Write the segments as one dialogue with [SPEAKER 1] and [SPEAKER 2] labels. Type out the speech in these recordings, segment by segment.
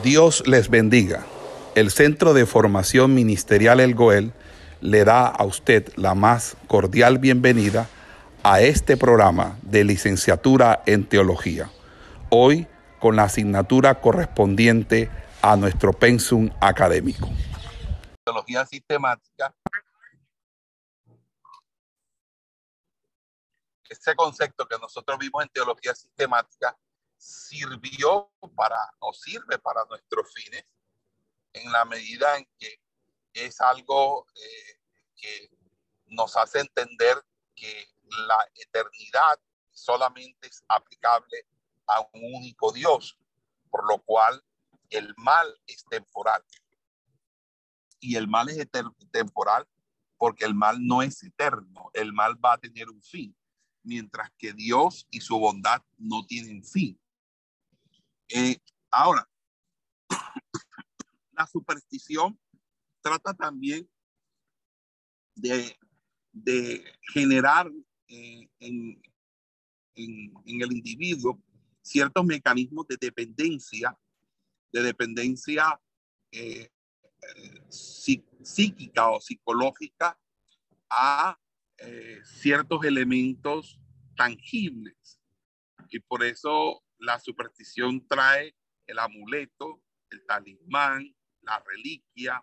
[SPEAKER 1] Dios les bendiga. El Centro de Formación Ministerial El Goel le da a usted la más cordial bienvenida a este programa de licenciatura en teología. Hoy con la asignatura correspondiente a nuestro pensum académico.
[SPEAKER 2] Teología sistemática. Ese concepto que nosotros vimos en teología sistemática sirvió para o sirve para nuestros fines en la medida en que es algo eh, que nos hace entender que la eternidad solamente es aplicable a un único Dios, por lo cual el mal es temporal. Y el mal es temporal porque el mal no es eterno, el mal va a tener un fin, mientras que Dios y su bondad no tienen fin. Eh, ahora, la superstición trata también de, generar eh, en, el individuo ciertos mecanismos de dependencia, de dependencia eh, psíquica o psicológica a ciertos elementos tangibles. Y por eso la superstición trae el amuleto, el talismán, la reliquia,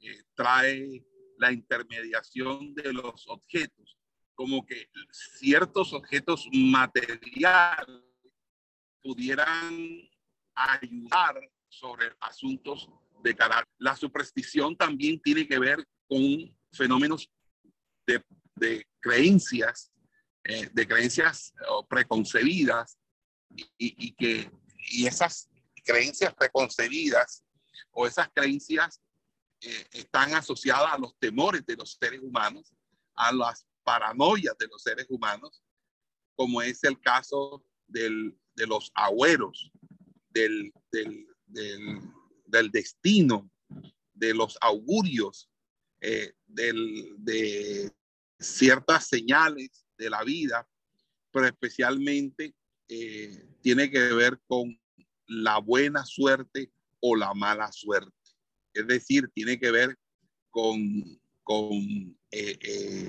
[SPEAKER 2] eh, trae la intermediación de los objetos, como que ciertos objetos materiales pudieran ayudar sobre asuntos de carácter. La superstición también tiene que ver con fenómenos de, de creencias, eh, de creencias preconcebidas y, que y esas creencias preconcebidas o esas creencias eh, están asociadas a los temores de los seres humanos, a las paranoias de los seres humanos, como es el caso del, de los agüeros, del, del, del, destino, de los augurios, eh, de ciertas señales de la vida, pero especialmente eh, tiene que ver con la buena suerte o la mala suerte. Es decir, tiene que ver con, con eh, eh,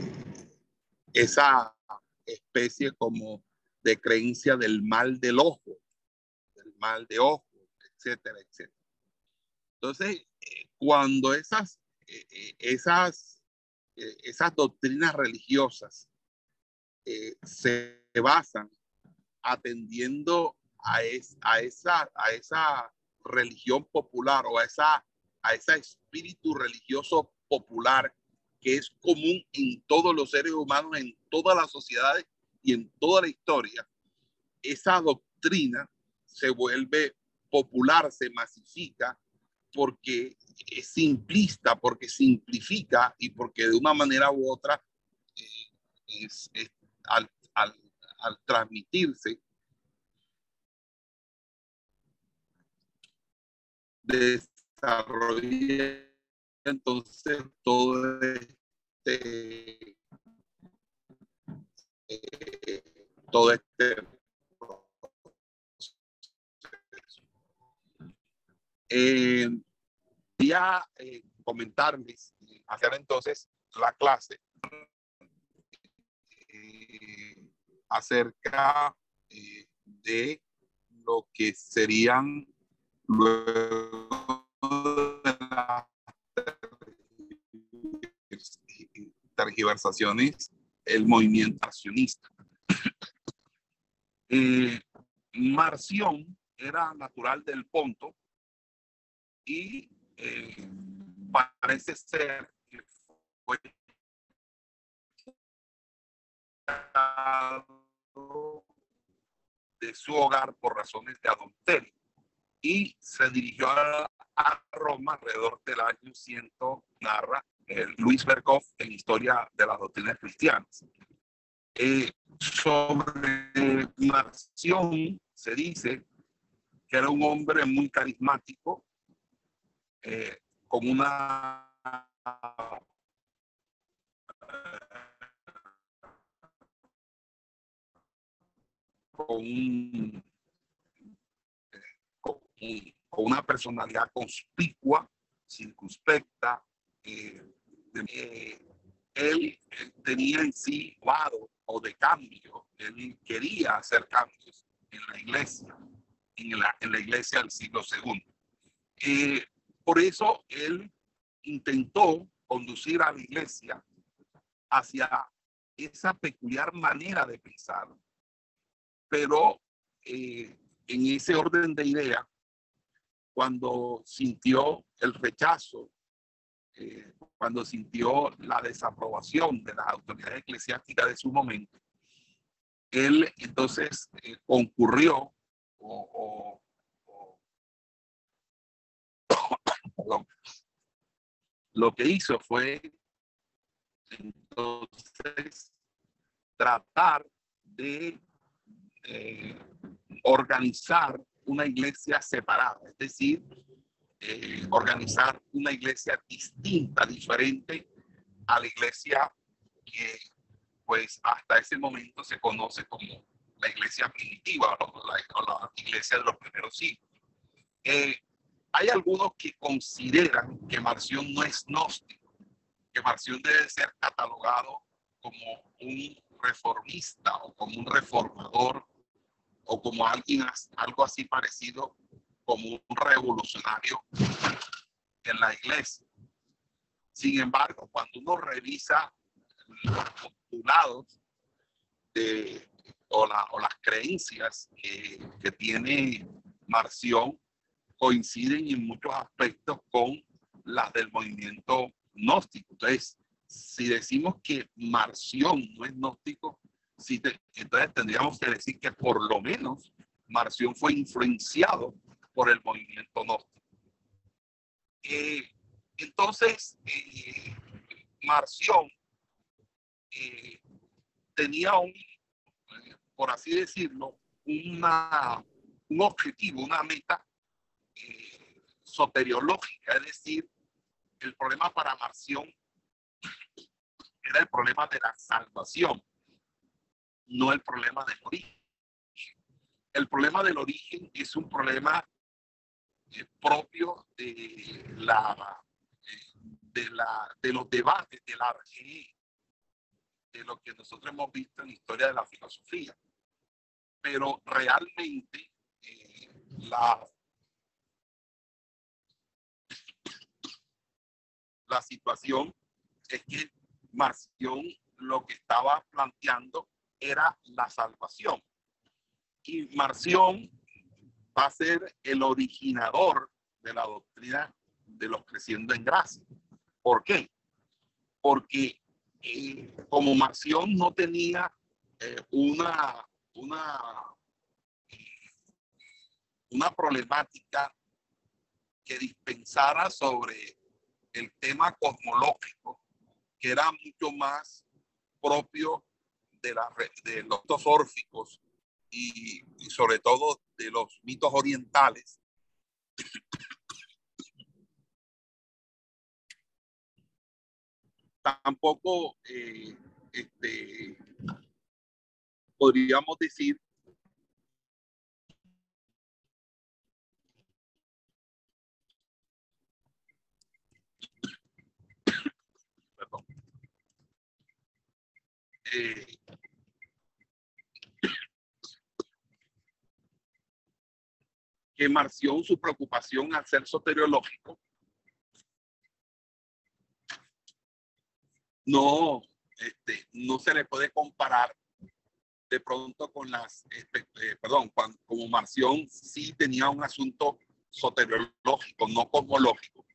[SPEAKER 2] esa especie como de creencia del mal del ojo, del mal de ojo, etcétera, etcétera. Entonces, cuando esas, esas, esas doctrinas religiosas se basan atendiendo a, esa, religión popular o a, ese espíritu religioso popular que es común en todos los seres humanos, en todas las sociedades y en toda la historia, esa doctrina se vuelve popular, se masifica porque es simplista, porque simplifica y porque de una manera u otra eh, es, al, al transmitirse, desarrolla entonces todo este eh, todo este eh, a eh, comentarles, hacer entonces la clase. Eh, acerca eh, de lo que serían luego de las tergiversaciones el movimiento accionista. Eh, Marción era natural del Ponto y eh, parece ser que fue su hogar por razones de adulterio y se dirigió a, Roma alrededor del año 100, narra eh, Luis Berkhoff en Historia de las Doctrinas Cristianas. Eh, sobre Marción se dice que era un hombre muy carismático, eh, con una con un, con una personalidad conspicua, circunspecta. Eh, él tenía en sí vado o de cambio. Él quería hacer cambios en la iglesia, en la, en la iglesia del siglo II. Eh, por eso él intentó conducir a la iglesia hacia esa peculiar manera de pensar, pero eh, en ese orden de idea, cuando sintió el rechazo, eh, cuando sintió la desaprobación de las autoridades eclesiásticas de su momento, él entonces eh, concurrió o, lo que hizo fue entonces tratar de eh, organizar una iglesia separada, es decir, eh, organizar una iglesia distinta, diferente a la iglesia que pues hasta ese momento se conoce como la iglesia primitiva o la, iglesia de los primeros siglos. Eh, hay algunos que consideran que Marción no es gnóstico, que Marción debe ser catalogado como un reformista o como un reformador o como alguien, algo así parecido como un revolucionario en la iglesia. Sin embargo, cuando uno revisa los postulados de, o, las creencias que, que tiene Marción, coinciden en muchos aspectos con las del movimiento gnóstico. Entonces, si decimos que Marción no es gnóstico, entonces tendríamos que decir que por lo menos Marción fue influenciado por el movimiento gnóstico. Eh, entonces, eh, Marción eh, tenía un, por así decirlo, una, un objetivo, una meta soteriológica, es decir, el problema para Marción era el problema de la salvación, no el problema del origen. El problema del origen es un problema eh, propio de la de la de los debates de la de lo que nosotros hemos visto en la historia de la filosofía. Pero realmente eh, la la situación es que Marción lo que estaba planteando era la salvación. Y Marción va a ser el originador de la doctrina de los creciendo en gracia. ¿Por qué? Porque eh, como Marción no tenía eh, una, una, una problemática que dispensara sobre el tema cosmológico, que era mucho más propio de, la, de los mitos órficos y, sobre todo de los mitos orientales. Tampoco eh, este, podríamos decir que Marción, su preocupación al ser soteriológico, no, este, no se le puede comparar de pronto con las, este, eh, perdón, como Marción sí tenía un asunto soteriológico, no cosmológico.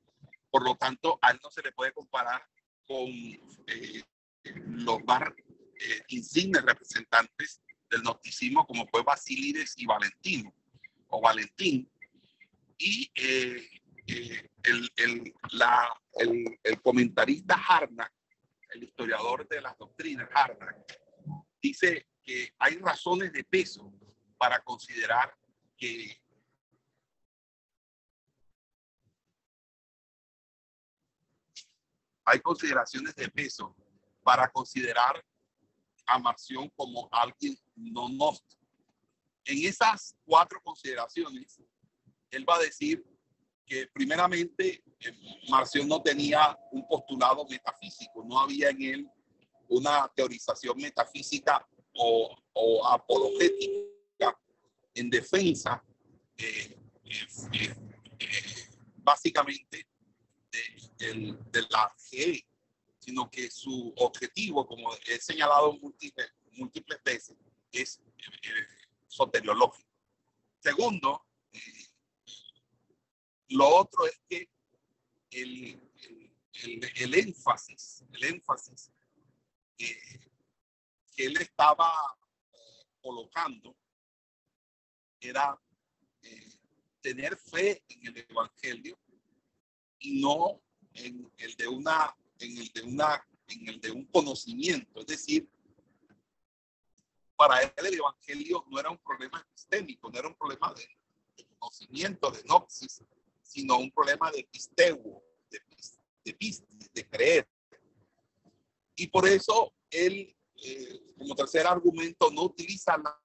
[SPEAKER 2] Por lo tanto, a él no se le puede comparar con eh, los más eh, insignes representantes del gnosticismo como fue Basílides y Valentino o Valentín. Y eh, eh, el, el, la, el, el, comentarista Harnack, el historiador de las doctrinas Harnack, dice que hay razones de peso para considerar que hay consideraciones de peso para considerar a Marción como alguien no gnóstico. En esas cuatro consideraciones, él va a decir que primeramente eh, Marción no tenía un postulado metafísico, no había en él una teorización metafísica o, o apologética en defensa eh, eh, básicamente de, la fe, sino que su objetivo, como he señalado múltiples veces, es soteriológico. Segundo, lo otro es que el, el, énfasis, el énfasis que, él estaba eh, colocando era eh, tener fe en el evangelio y no en el de una en el de una en el de un conocimiento es decir para él el evangelio no era un problema epistémico no era un problema de, conocimiento de noxis sino un problema de pisteo, de, de, de creer. Y por eso él, eh, como tercer argumento, no utiliza la,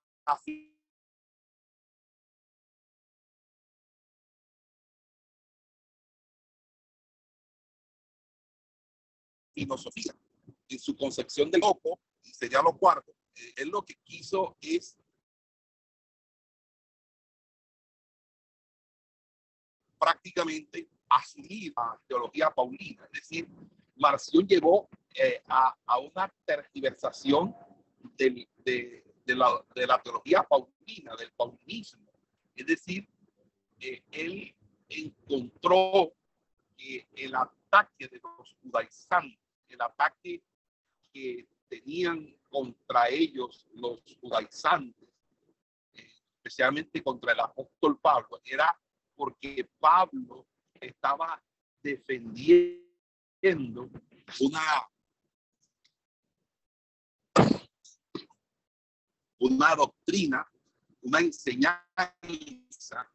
[SPEAKER 2] filosofía. En su concepción de loco, sería lo cuarto, él lo que quiso es prácticamente asumir la teología paulina. Es decir, Marción llevó eh, a, a, una tergiversación de, de, la, de, la, teología paulina, del paulinismo. Es decir, él encontró el ataque de los judaizantes, el ataque que tenían contra ellos los judaizantes, especialmente contra el apóstol Pablo, era porque Pablo estaba defendiendo una, una doctrina, una enseñanza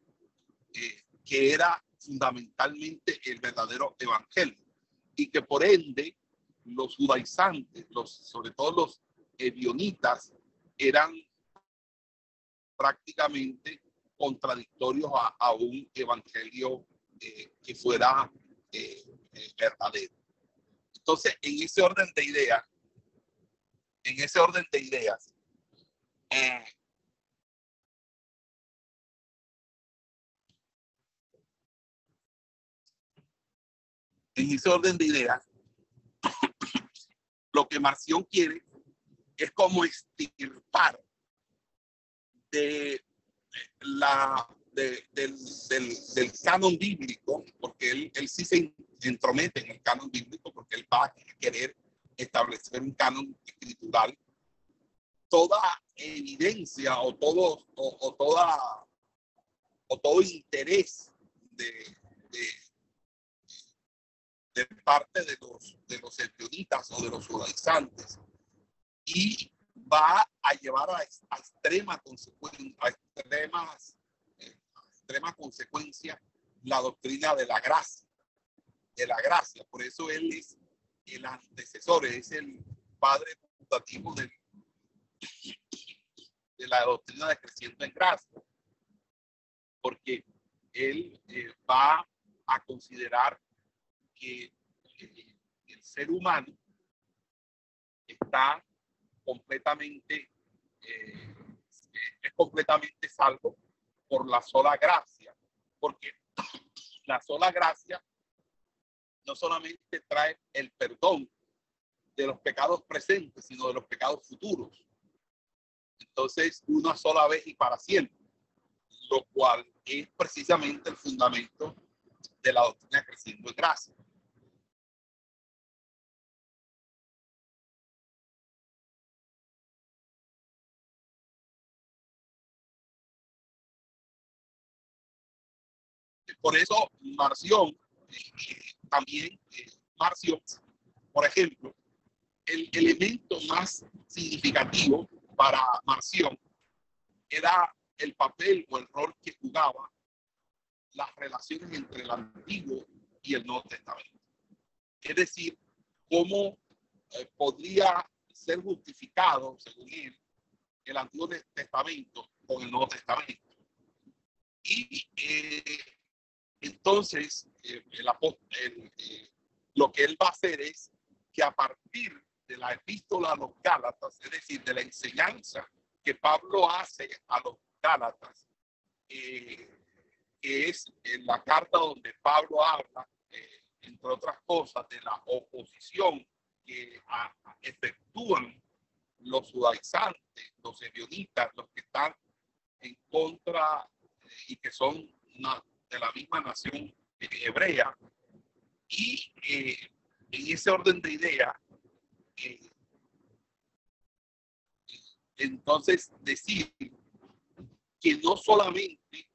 [SPEAKER 2] eh, que era fundamentalmente el verdadero evangelio y que por ende los judaizantes, los, sobre todo los evionitas, eran prácticamente contradictorios a, un evangelio eh, que fuera eh, eh, verdadero. Entonces, en ese orden de ideas, en ese orden de ideas, en ese orden de ideas, lo que Marción quiere es como estirpar de la, del, del, canon bíblico, porque él, él sí se entromete en el canon bíblico, porque él va a querer establecer un canon escritural, toda evidencia o todo, o, toda, o todo interés de, de, de, parte de los, de los o de los judaizantes y va a llevar a, extrema consecuencia, a extremas, eh, extrema consecuencia la doctrina de la gracia, de la gracia. Por eso él es el antecesor, es el padre fundativo de la doctrina de creciendo en gracia, porque él eh, va a considerar que eh, el ser humano está completamente, eh, es completamente salvo por la sola gracia, porque la sola gracia no solamente trae el perdón de los pecados presentes, sino de los pecados futuros. Entonces, una sola vez y para siempre, lo cual es precisamente el fundamento de la doctrina creciendo en gracia. Por eso Marción, eh, también eh, Marción, por ejemplo, el elemento más significativo para Marción era el papel o el rol que jugaba las relaciones entre el Antiguo y el Nuevo Testamento. Es decir, cómo eh, podría ser justificado, según él, el Antiguo Testamento con el Nuevo Testamento. Y entonces eh, eh, lo que él va a hacer es que a partir de la epístola a los Gálatas, es decir, de la enseñanza que Pablo hace a los Gálatas, eh, que es la carta donde Pablo habla, entre otras cosas, de la oposición que efectúan los judaizantes, los evionitas, los que están en contra y que son de la misma nación hebrea. Y eh, en ese orden de ideas, eh, entonces decir que no solamente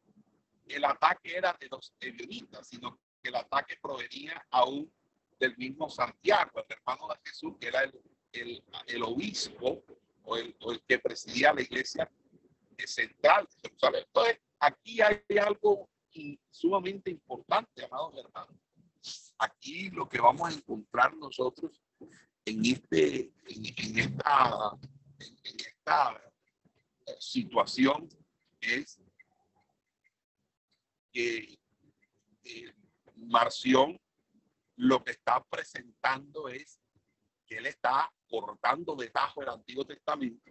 [SPEAKER 2] el ataque era de los evionitas, sino que el ataque provenía aún del mismo Santiago, el hermano de Jesús, que era el, el, el obispo o el, o el, que presidía la iglesia central de Jerusalén. Entonces, aquí hay algo sumamente importante, amados hermanos. Aquí lo que vamos a encontrar nosotros en, este, en, esta, en, esta situación es que Marción lo que está presentando es que él está cortando de tajo el Antiguo Testamento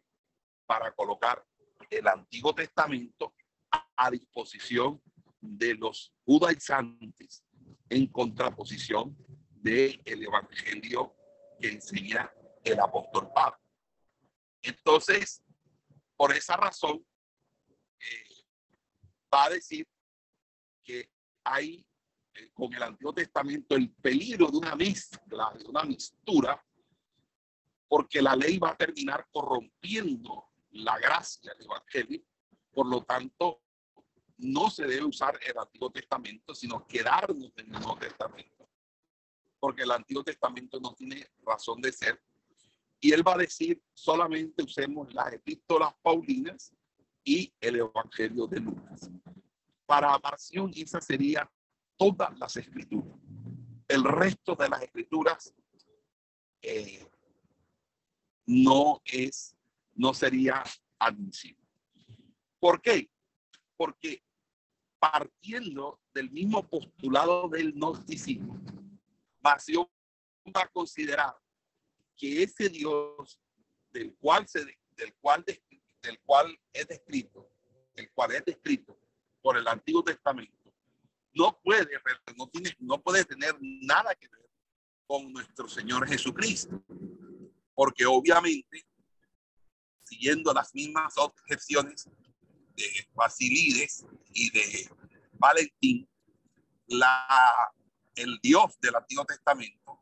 [SPEAKER 2] para colocar el Antiguo Testamento a, disposición de los judaizantes en contraposición del el evangelio que enseña el apóstol Pablo. Entonces, por esa razón, eh, va a decir que hay eh, con el Antiguo Testamento el peligro de una mezcla, de una mistura, porque la ley va a terminar corrompiendo la gracia del Evangelio. Por lo tanto, no se debe usar el Antiguo Testamento, sino quedarnos en el Nuevo Testamento. Porque el Antiguo Testamento no tiene razón de ser. Y él va a decir, solamente usemos las epístolas paulinas y el Evangelio de Lucas. Para Marción, esa sería todas las escrituras. El resto de las escrituras eh, no es, no sería admisible. ¿Por qué? Porque partiendo del mismo postulado del gnosticismo, Marción va a considerar que ese Dios del cual se del cual del cual es descrito, el cual es descrito por el Antiguo Testamento no puede, no, tiene, no puede tener nada que ver con nuestro Señor Jesucristo. Porque obviamente, siguiendo las mismas objeciones de Basilides y de Valentín, la, el Dios del Antiguo Testamento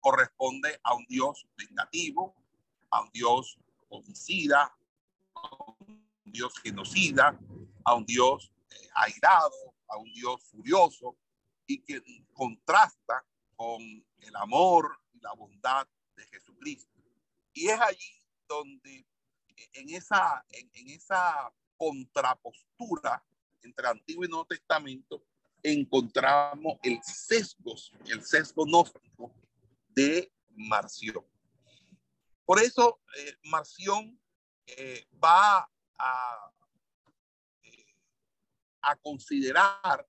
[SPEAKER 2] corresponde a un Dios vengativo, a un Dios homicida, a un Dios genocida, a un Dios eh, airado, a un Dios furioso y que contrasta con el amor y la bondad de Jesucristo. Y es allí donde en esa, en, esa contrapostura entre Antiguo y Nuevo Testamento encontramos el sesgo, el sesgo gnóstico de Marción. Por eso eh, Marción eh, va a a considerar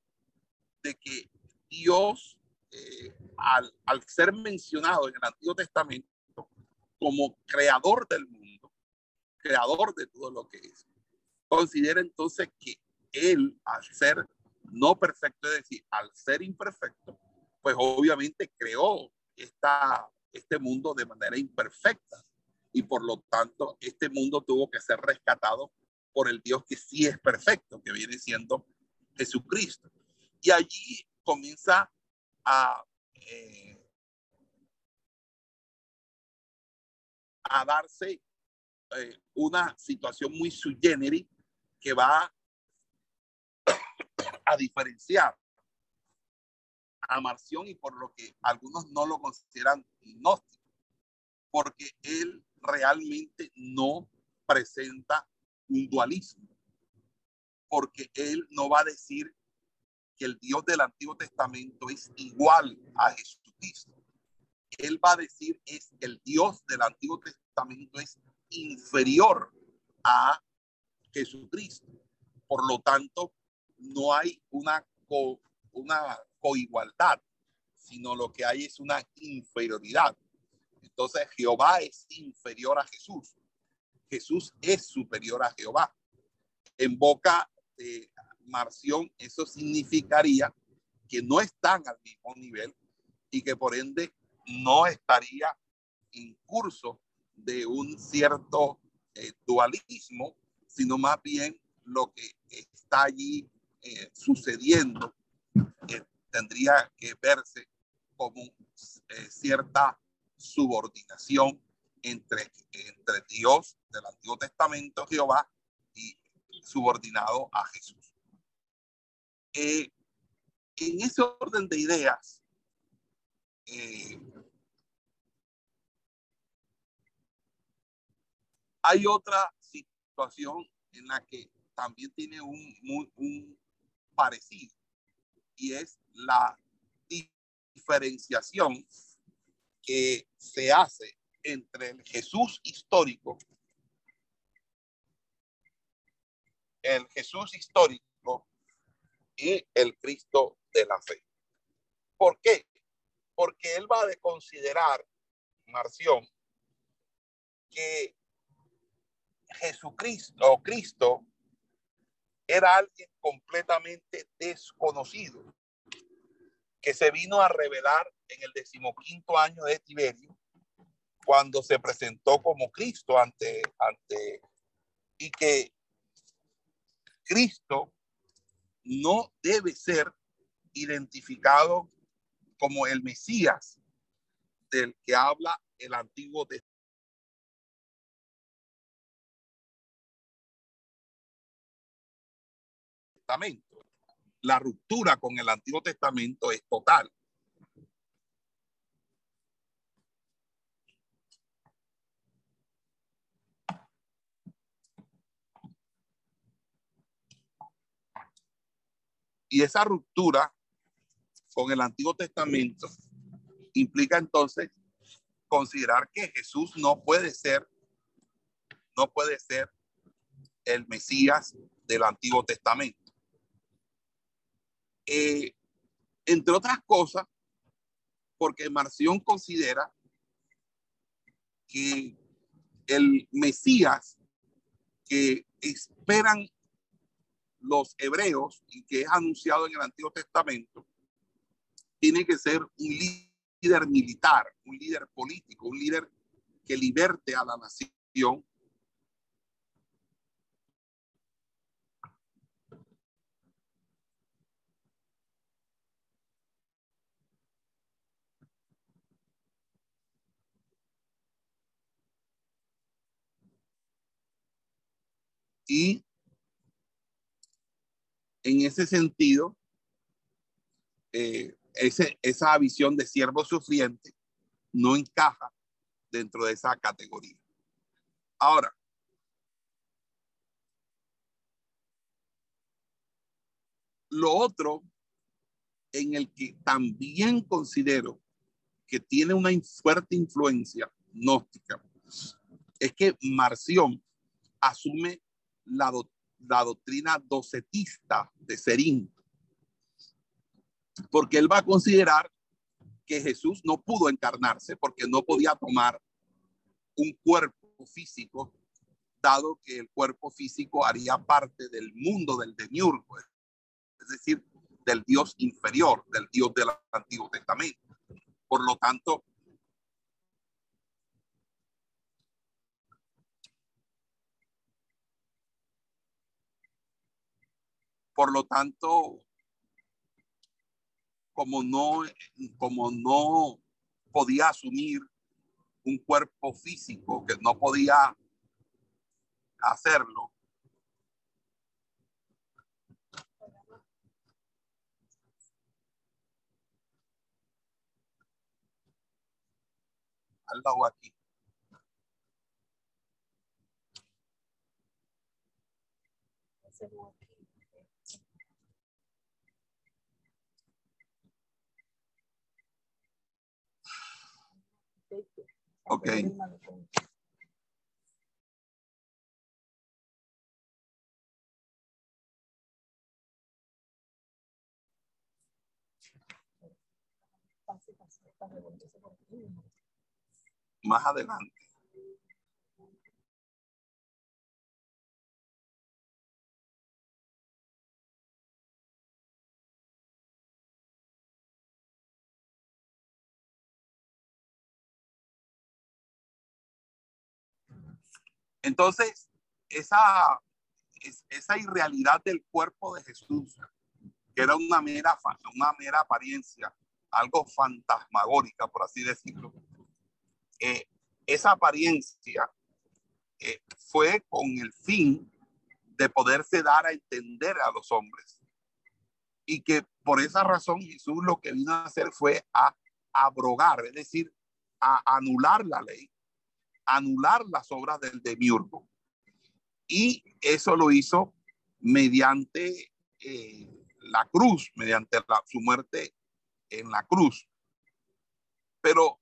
[SPEAKER 2] de que Dios, eh, al, ser mencionado en el Antiguo Testamento como creador del mundo, creador de todo lo que es, considera entonces que Él, al ser no perfecto, es decir, al ser imperfecto, pues obviamente creó esta, este mundo de manera imperfecta y por lo tanto este mundo tuvo que ser rescatado por el Dios que sí es perfecto, que viene siendo Jesucristo. Y allí comienza a, eh, a darse eh, una situación muy sui que va a diferenciar a Marción y por lo que algunos no lo consideran gnóstico, porque él realmente no presenta un dualismo, porque él no va a decir que el Dios del Antiguo Testamento es igual a Jesucristo. Él va a decir es el Dios del Antiguo Testamento es inferior a Jesucristo. Por lo tanto, no hay una una coigualdad, sino lo que hay es una inferioridad. Entonces Jehová es inferior a Jesús. Jesús es superior a Jehová. En boca de Marción, eso significaría que no están al mismo nivel y que por ende no estaría en curso de un cierto eh, dualismo, sino más bien lo que está allí eh, sucediendo eh, tendría que verse como cierta subordinación entre, entre Dios del Antiguo Testamento, Jehová, y subordinado a Jesús. en ese orden de ideas, Hay otra situación en la que también tiene un, un parecido y es la diferenciación que se hace entre el Jesús histórico, el Jesús histórico y el Cristo de la fe. ¿Por qué? Porque él va a considerar, Marción, que Jesucristo o Cristo era alguien completamente desconocido que se vino a revelar en el decimoquinto año de Tiberio cuando se presentó como Cristo ante, ante y que Cristo no debe ser identificado como el Mesías del que habla el Antiguo Testamento La ruptura con el Antiguo Testamento es total. Y esa ruptura con el Antiguo Testamento implica entonces considerar que Jesús no puede ser, no puede ser el Mesías del Antiguo Testamento. Eh, entre otras cosas, porque Marción considera que el Mesías que esperan los hebreos y que es anunciado en el Antiguo Testamento, tiene que ser un líder militar, un líder político, un líder que liberte a la nación Y en ese sentido, eh, ese, esa visión de siervo sufriente no encaja dentro de esa categoría. Ahora, lo otro en el que también considero que tiene una fuerte influencia gnóstica es que Marción asume la, doctrina docetista de Serín, porque él va a considerar que Jesús no pudo encarnarse porque no podía tomar un cuerpo físico, dado que el cuerpo físico haría parte del mundo del demiurgo, es decir, del Dios inferior, del Dios del Antiguo Testamento. Por lo tanto, Por lo tanto, como no, como no podía asumir un cuerpo físico, que no podía hacerlo, aquí. Ok. Más adelante. Entonces, esa, esa irrealidad del cuerpo de Jesús, que era una mera, una mera apariencia, algo fantasmagórica, por así decirlo, eh, esa apariencia eh, fue con el fin de poderse dar a entender a los hombres. Y que por esa razón Jesús lo que vino a hacer fue a abrogar, es decir, a anular la ley anular las obras del demiurgo. Y eso lo hizo mediante eh, la cruz, mediante su muerte en la cruz. Pero,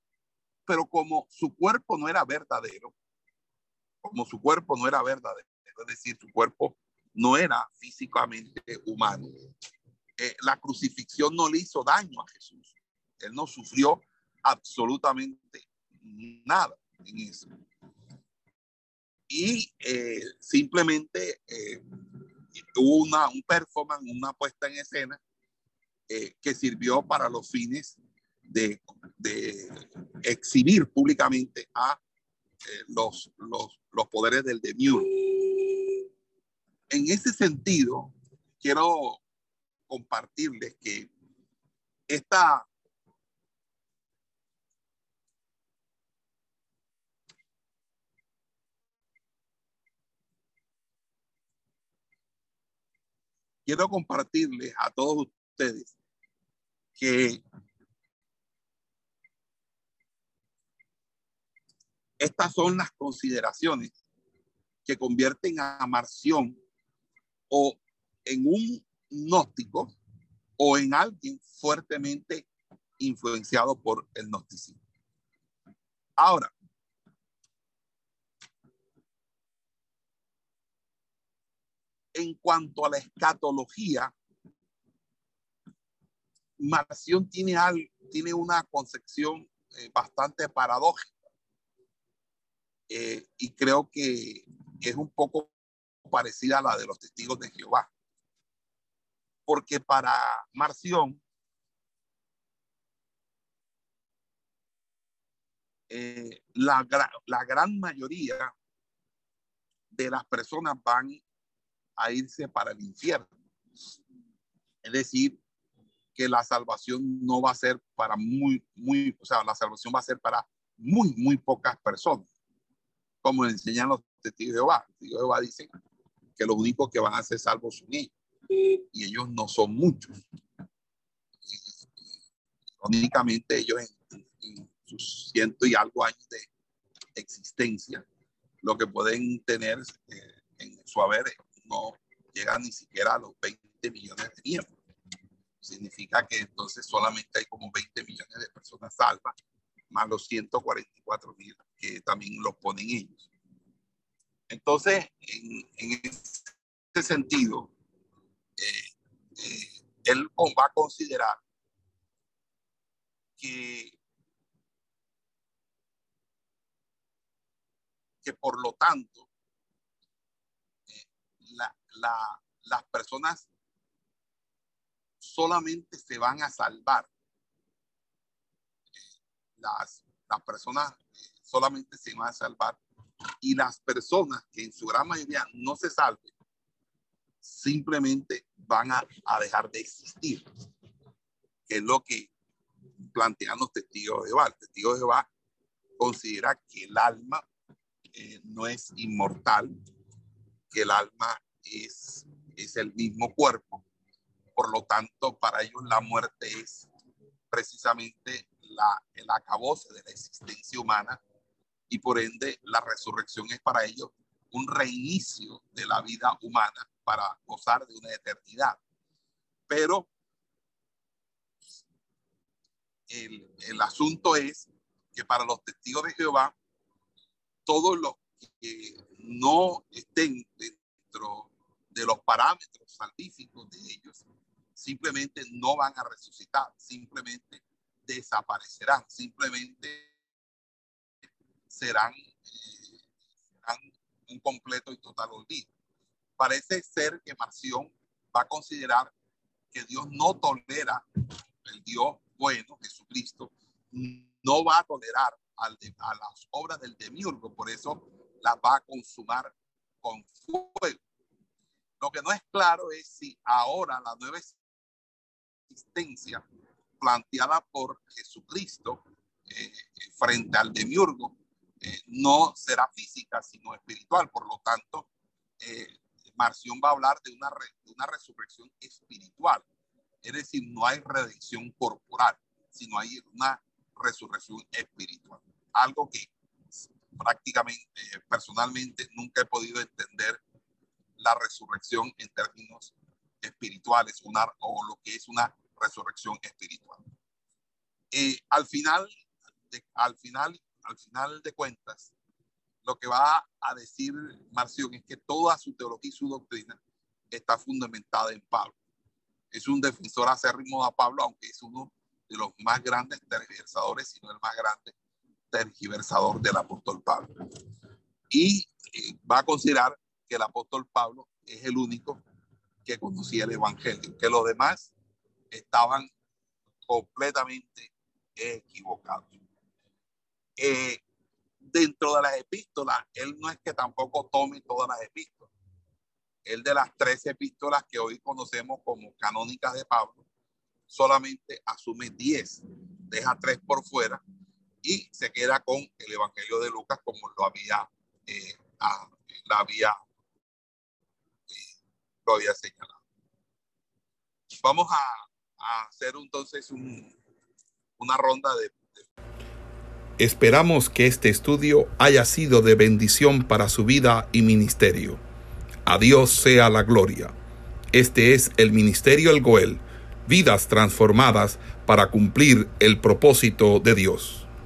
[SPEAKER 2] pero como su cuerpo no era verdadero, como su cuerpo no era verdadero, es decir, su cuerpo no era físicamente humano, eh, la crucifixión no le hizo daño a Jesús. Él no sufrió absolutamente nada en eso. Y eh, simplemente eh, hubo una, un performance, una puesta en escena eh, que sirvió para los fines de, de exhibir públicamente a los, los, los, poderes del demiurgo. En ese sentido, quiero compartirles que esta quiero compartirles a todos ustedes que estas son las consideraciones que convierten a Marción o en un gnóstico o en alguien fuertemente influenciado por el gnosticismo. Ahora, en cuanto a la escatología, Marción tiene, tiene una concepción eh, bastante paradójica. Eh, y creo que es un poco parecida a la de los testigos de Jehová. Porque para Marción, eh, la gran mayoría de las personas van irse para el infierno. Es decir, que la salvación no va a ser para muy, muy, o sea, la salvación va a ser para muy, muy pocas personas, como enseñan los testigos de Jehová. Los testigos de Jehová dicen que los únicos que van a ser salvos son ellos, y ellos no son muchos. Únicamente ellos en, sus ciento y algo años de existencia, lo que pueden tener eh, en su haber llega ni siquiera a los 20 millones de miembros. Significa que entonces solamente hay como 20 millones de personas salvas, más los 144 mil que también los ponen ellos. Entonces, en, en ese sentido, eh, eh, él va a considerar que, que por lo tanto, las personas solamente se van a salvar. Las, las personas solamente se van a salvar. Y las personas que en su gran mayoría no se salven, simplemente van a, dejar de existir. Que es lo que plantean los testigos de Jehová. El testigo de Jehová considera que el alma eh, no es inmortal, que el alma es, es el mismo cuerpo. Por lo tanto, para ellos la muerte es precisamente la, el acabose de la existencia humana y por ende la resurrección es para ellos un reinicio de la vida humana para gozar de una eternidad. Pero el, el asunto es que para los testigos de Jehová, todos los que no estén dentro de los parámetros salvíficos de ellos, simplemente no van a resucitar, simplemente desaparecerán, simplemente serán, eh, serán un completo y total olvido. Parece ser que Marción va a considerar que Dios no tolera, el Dios bueno, Jesucristo, no va a tolerar a las obras del demiurgo, por eso las va a consumar con fuego. Lo que no es claro es si ahora la nueva existencia planteada por Jesucristo eh, frente al demiurgo eh, no será física, sino espiritual. Por lo tanto, eh, Marción va a hablar de una resurrección espiritual. Es decir, no hay redención corporal, sino hay una resurrección espiritual. Algo que prácticamente, personalmente, nunca he podido entender la resurrección en términos espirituales una, o lo que es una resurrección espiritual. Eh, al final, al final, al final de cuentas, lo que va a decir Marción es que toda su teología y su doctrina está fundamentada en Pablo. Es un defensor acérrimo a Pablo, aunque es uno de los más grandes tergiversadores, sino el más grande tergiversador del apóstol Pablo. Y eh, va a considerar que el apóstol Pablo es el único que conocía el evangelio, que los demás estaban completamente equivocados. Eh, dentro de las epístolas, él no es que tampoco tome todas las epístolas. Él de las tres epístolas que hoy conocemos como canónicas de Pablo, solamente asume diez, deja tres por fuera y se queda con el Evangelio de Lucas como lo había, eh, eh, lo había señalado. Vamos a, hacer entonces una ronda de,
[SPEAKER 1] Esperamos que este estudio haya sido de bendición para su vida y ministerio. A Dios sea la gloria. Este es el Ministerio El Goel, vidas transformadas para cumplir el propósito de Dios.